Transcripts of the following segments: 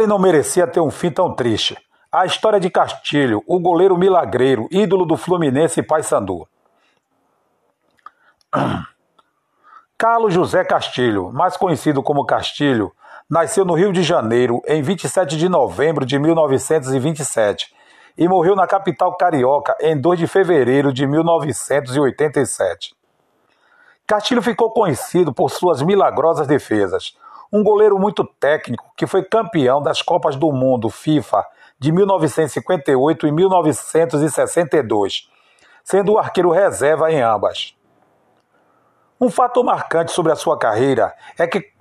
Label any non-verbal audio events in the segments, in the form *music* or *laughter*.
Ele não merecia ter um fim tão triste. A história de Castilho, o goleiro milagreiro, ídolo do Fluminense e Paysandu. *clears throat* Carlos José Castilho, mais conhecido como Castilho, nasceu no Rio de Janeiro em 27 de novembro de 1927 e morreu na capital carioca em 2 de fevereiro de 1987. Castilho ficou conhecido por suas milagrosas defesas, um goleiro muito técnico que foi campeão das Copas do Mundo FIFA de 1958 e 1962, sendo o arqueiro reserva em ambas. Um fato marcante sobre a sua carreira é que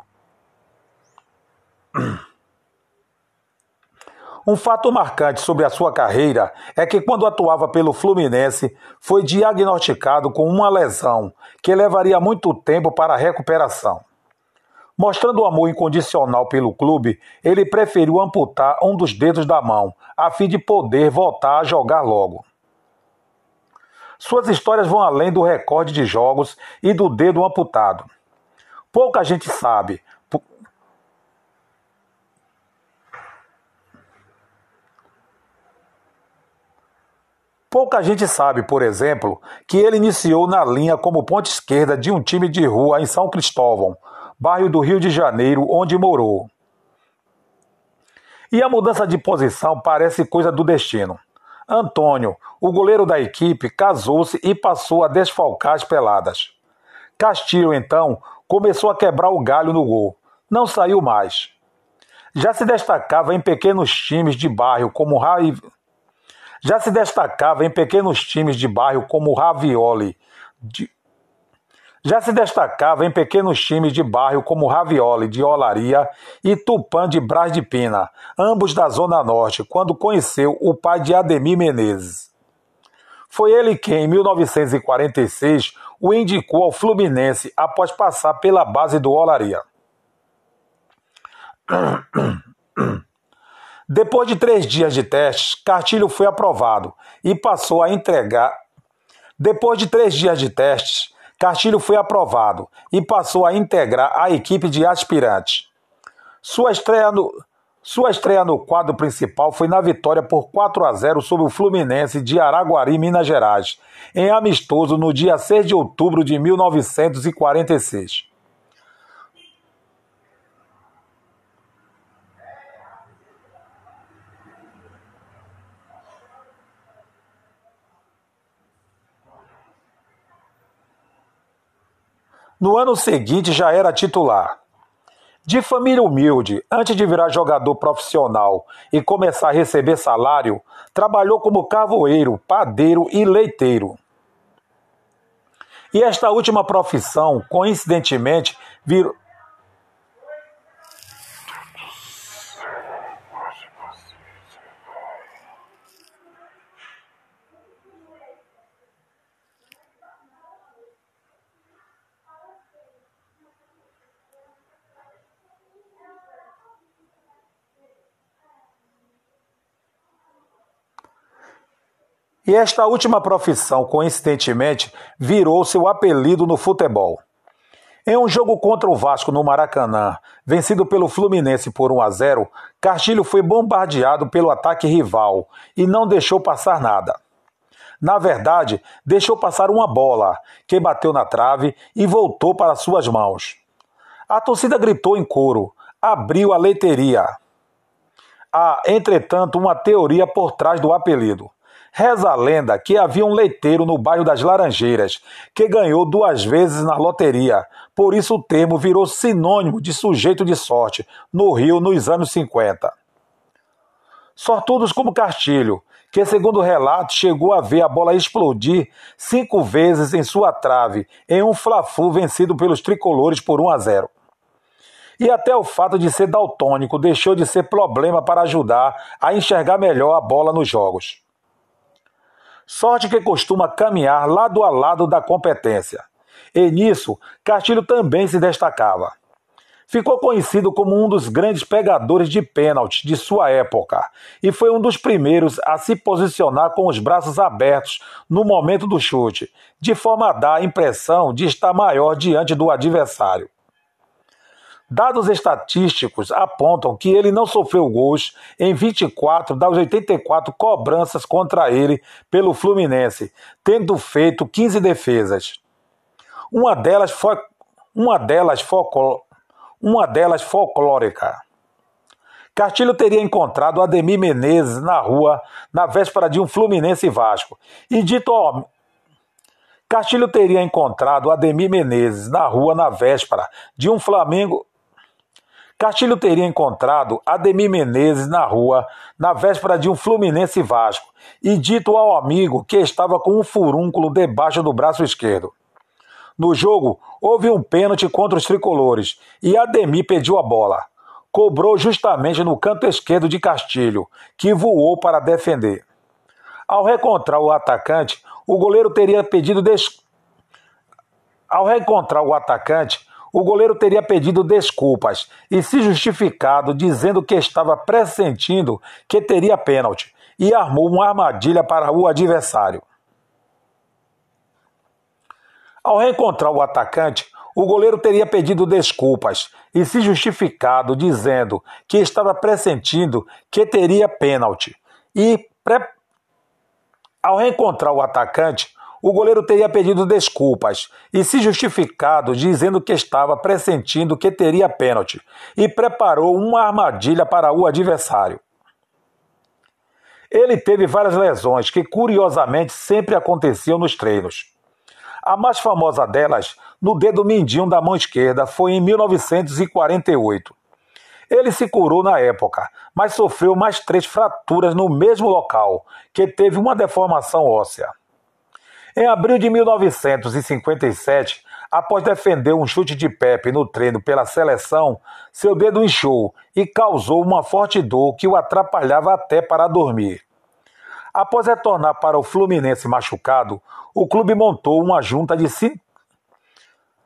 um fato marcante sobre a sua carreira é que, quando atuava pelo Fluminense, foi diagnosticado com uma lesão que levaria muito tempo para a recuperação. Mostrando o amor incondicional pelo clube, ele preferiu amputar um dos dedos da mão, a fim de poder voltar a jogar logo. Suas histórias vão além do recorde de jogos e do dedo amputado. Pouca gente sabe. Pouca gente sabe, por exemplo, que ele iniciou na linha como ponta esquerda de um time de rua em São Cristóvão, bairro do Rio de Janeiro, onde morou. E a mudança de posição parece coisa do destino. Antônio, o goleiro da equipe, casou-se e passou a desfalcar as peladas. Castilho, então, começou a quebrar o galho no gol. Não saiu mais. Já se destacava em pequenos times de bairro como Ravi... Já se destacava em pequenos times de bairro como Ravioli, de já se destacava em pequenos times de bairro como Ravioli de Olaria e Tupã de Brás de Pina, ambos da Zona Norte, quando conheceu o pai de Ademir Menezes. Foi ele quem, em 1946, o indicou ao Fluminense após passar pela base do Olaria. *coughs* Depois de três dias de testes, Cartilho foi aprovado e passou a entregar. Depois de três dias de testes, Castilho foi aprovado e passou a integrar a equipe de aspirantes. Sua estreia no, sua estreia no quadro principal foi na vitória por 4 a 0 sobre o Fluminense de Araguari, Minas Gerais, em amistoso no dia 6 de outubro de 1946. No ano seguinte já era titular. De família humilde, antes de virar jogador profissional e começar a receber salário, trabalhou como carvoeiro, padeiro e leiteiro. E esta última profissão, coincidentemente, virou E esta última profissão, coincidentemente, virou seu apelido no futebol. Em um jogo contra o Vasco no Maracanã, vencido pelo Fluminense por 1 a 0, Castilho foi bombardeado pelo ataque rival e não deixou passar nada. Na verdade, deixou passar uma bola, que bateu na trave e voltou para suas mãos. A torcida gritou em coro: abriu a leiteria. Há, entretanto, uma teoria por trás do apelido. Reza a lenda que havia um leiteiro no bairro das Laranjeiras que ganhou duas vezes na loteria. Por isso o termo virou sinônimo de sujeito de sorte no Rio nos anos 50. Sortudos como Castilho, que segundo o relato chegou a ver a bola explodir cinco vezes em sua trave em um fla-flu vencido pelos tricolores por 1 a 0. E até o fato de ser daltônico deixou de ser problema para ajudar a enxergar melhor a bola nos jogos. Sorte que costuma caminhar lado a lado da competência. E nisso, Castilho também se destacava. Ficou conhecido como um dos grandes pegadores de pênaltis de sua época e foi um dos primeiros a se posicionar com os braços abertos no momento do chute, de forma a dar a impressão de estar maior diante do adversário. Dados estatísticos apontam que ele não sofreu gols em 24 das 84 cobranças contra ele pelo Fluminense, tendo feito 15 defesas. Uma delas foi uma delas folcló, uma delas folclórica. Castilho teria encontrado Ademir Menezes na rua na véspera de um Fluminense Vasco e dito ao Castilho teria encontrado Ademir Menezes na rua na véspera de um Flamengo Castilho teria encontrado Ademir Menezes na rua na véspera de um Fluminense Vasco e dito ao amigo que estava com um furúnculo debaixo do braço esquerdo. No jogo, houve um pênalti contra os tricolores e Ademir pediu a bola. Cobrou justamente no canto esquerdo de Castilho, que voou para defender. Ao reencontrar o atacante, o goleiro teria pedido des... Ao reencontrar o atacante, o goleiro teria pedido desculpas e se justificado dizendo que estava pressentindo que teria pênalti e armou uma armadilha para o adversário. Ao reencontrar o atacante, o goleiro teria pedido desculpas e se justificado dizendo que estava pressentindo que teria pênalti. E pre... ao reencontrar o atacante, o goleiro teria pedido desculpas e se justificado dizendo que estava pressentindo que teria pênalti e preparou uma armadilha para o adversário. Ele teve várias lesões que curiosamente sempre aconteciam nos treinos. A mais famosa delas, no dedo mindinho da mão esquerda, foi em 1948. Ele se curou na época, mas sofreu mais três fraturas no mesmo local, que teve uma deformação óssea. Em abril de 1957, após defender um chute de Pepe no treino pela seleção, seu dedo inchou e causou uma forte dor que o atrapalhava até para dormir. Após retornar para o Fluminense machucado, o clube montou uma junta de cinco.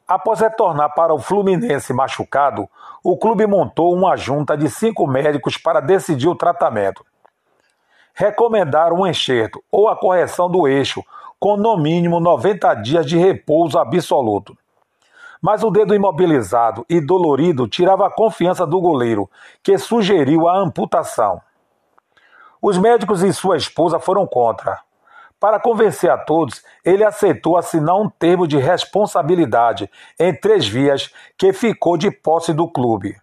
Após retornar para o Fluminense machucado, o clube montou uma junta de cinco médicos para decidir o tratamento. Recomendaram um enxerto ou a correção do eixo com no mínimo 90 dias de repouso absoluto. Mas o dedo imobilizado e dolorido tirava a confiança do goleiro, que sugeriu a amputação. Os médicos e sua esposa foram contra. Para convencer a todos, ele aceitou assinar um termo de responsabilidade em três vias que ficou de posse do clube.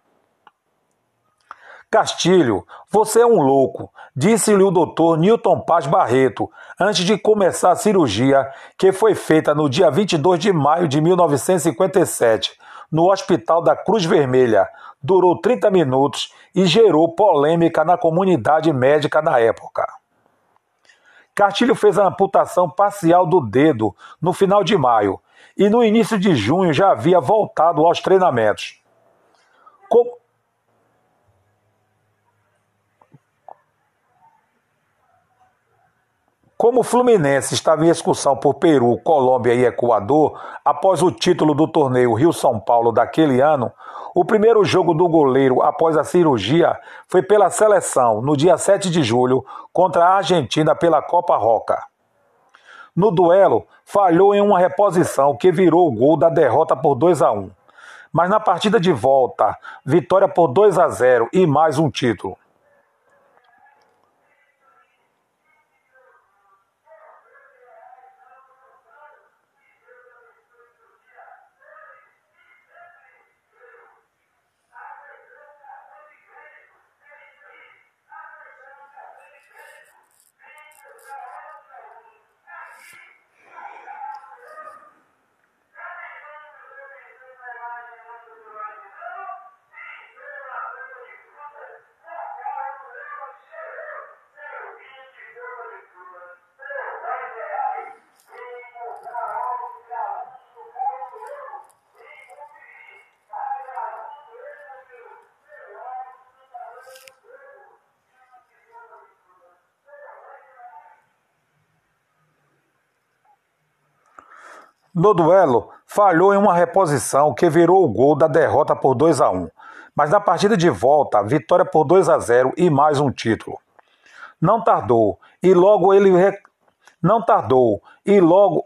Castilho, você é um louco, disse-lhe o doutor Newton Paz Barreto, antes de começar a cirurgia, que foi feita no dia 22 de maio de 1957, no Hospital da Cruz Vermelha. Durou 30 minutos e gerou polêmica na comunidade médica na época. Castilho fez a amputação parcial do dedo no final de maio e no início de junho já havia voltado aos treinamentos. Como Como o Fluminense estava em excursão por Peru, Colômbia e Equador, após o título do torneio Rio-São Paulo daquele ano, o primeiro jogo do goleiro após a cirurgia foi pela seleção, no dia 7 de julho, contra a Argentina pela Copa Roca. No duelo, falhou em uma reposição que virou o gol da derrota por 2 a 1. Mas na partida de volta, vitória por 2 a 0 e mais um título. No duelo, falhou em uma reposição que virou o gol da derrota por 2 a 1. Mas na partida de volta, vitória por 2 a 0 e mais um título. Não tardou e logo ele re... não tardou e logo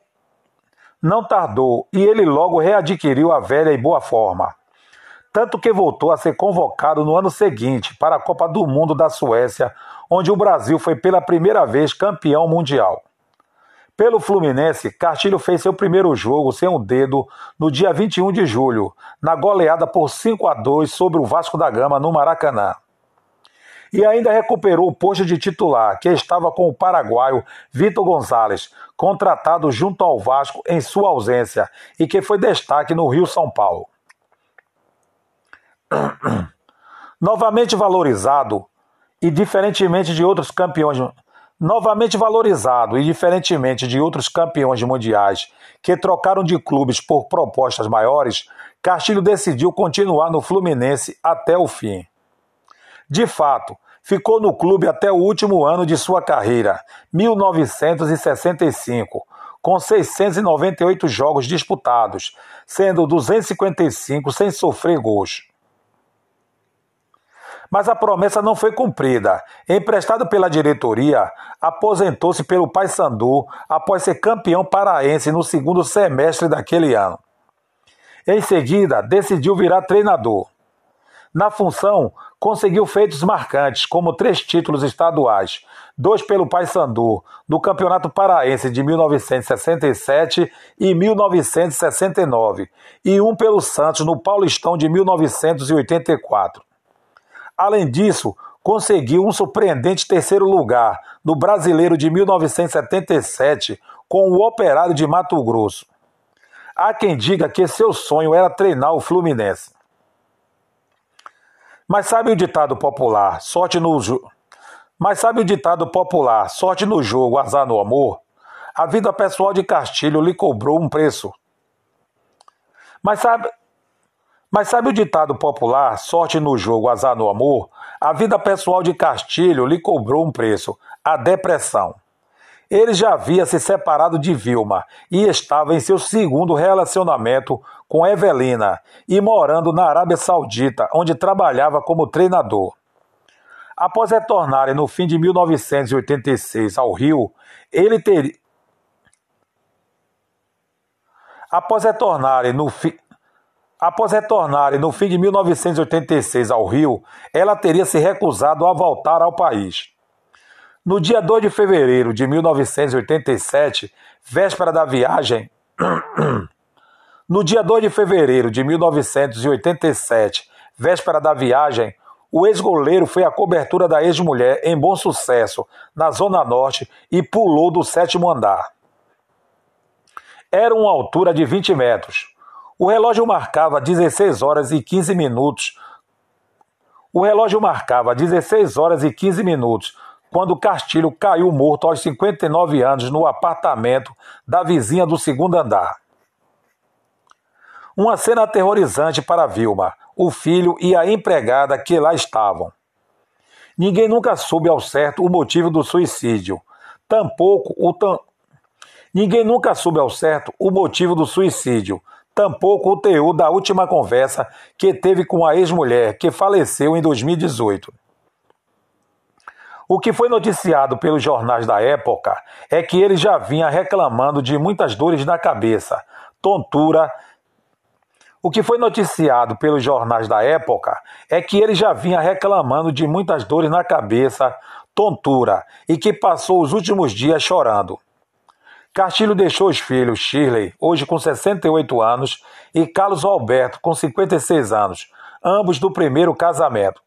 não tardou e ele logo readquiriu a velha e boa forma. tanto que voltou a ser convocado no ano seguinte para a Copa do Mundo da Suécia, onde o Brasil foi pela primeira vez campeão mundial. Pelo Fluminense, Castilho fez seu primeiro jogo sem o um dedo no dia 21 de julho, na goleada por 5 a 2 sobre o Vasco da Gama no Maracanã. E ainda recuperou o posto de titular, que estava com o paraguaio Vitor Gonzalez, contratado junto ao Vasco em sua ausência e que foi destaque no Rio São Paulo. *clears throat* Novamente valorizado e diferentemente de outros campeões novamente valorizado e diferentemente de outros campeões mundiais que trocaram de clubes por propostas maiores, Castilho decidiu continuar no Fluminense até o fim. De fato, ficou no clube até o último ano de sua carreira, 1965, com 698 jogos disputados, sendo 255 sem sofrer gols mas a promessa não foi cumprida. Emprestado pela diretoria, aposentou-se pelo Paysandu após ser campeão paraense no segundo semestre daquele ano. Em seguida, decidiu virar treinador. Na função, conseguiu feitos marcantes, como três títulos estaduais, dois pelo Paysandu, no Campeonato Paraense de 1967 e 1969, e um pelo Santos no Paulistão de 1984. Além disso, conseguiu um surpreendente terceiro lugar no Brasileiro de 1977 com o Operário de Mato Grosso. Há quem diga que seu sonho era treinar o Fluminense. Mas sabe o ditado popular, sorte no Mas sabe o ditado popular, sorte no jogo, azar no amor? A vida pessoal de Castilho lhe cobrou um preço. Mas sabe, mas sabe o ditado popular, sorte no jogo, azar no amor? A vida pessoal de Castilho lhe cobrou um preço, a depressão. Ele já havia se separado de Vilma e estava em seu segundo relacionamento com Evelina e morando na Arábia Saudita, onde trabalhava como treinador. Após retornarem no fim de 1986 ao Rio, ele teria. Após retornarem no fim. Após retornarem no fim de 1986 ao Rio, ela teria se recusado a voltar ao país. No dia 2 de fevereiro de 1987, véspera da viagem. *clears throat* no dia 2 de fevereiro de 1987, véspera da viagem, o ex-goleiro foi à cobertura da ex-mulher em Bom Sucesso, na Zona Norte, e pulou do sétimo andar. Era uma altura de 20 metros. O relógio marcava 16 horas e 15 minutos. O relógio marcava 16 horas e 15 minutos quando Castilho caiu morto aos 59 anos no apartamento da vizinha do segundo andar. Uma cena aterrorizante para Vilma, o filho e a empregada que lá estavam. Ninguém nunca soube ao certo o motivo do suicídio. Tampouco o tam... Ninguém nunca soube ao certo o motivo do suicídio, tampouco o teor da última conversa que teve com a ex-mulher, que faleceu em 2018. O que foi noticiado pelos jornais da época é que ele já vinha reclamando de muitas dores na cabeça, tontura. O que foi noticiado pelos jornais da época é que ele já vinha reclamando de muitas dores na cabeça, tontura, e que passou os últimos dias chorando. Castilho deixou os filhos Shirley, hoje com 68 anos, e Carlos Alberto, com 56 anos, ambos do primeiro casamento.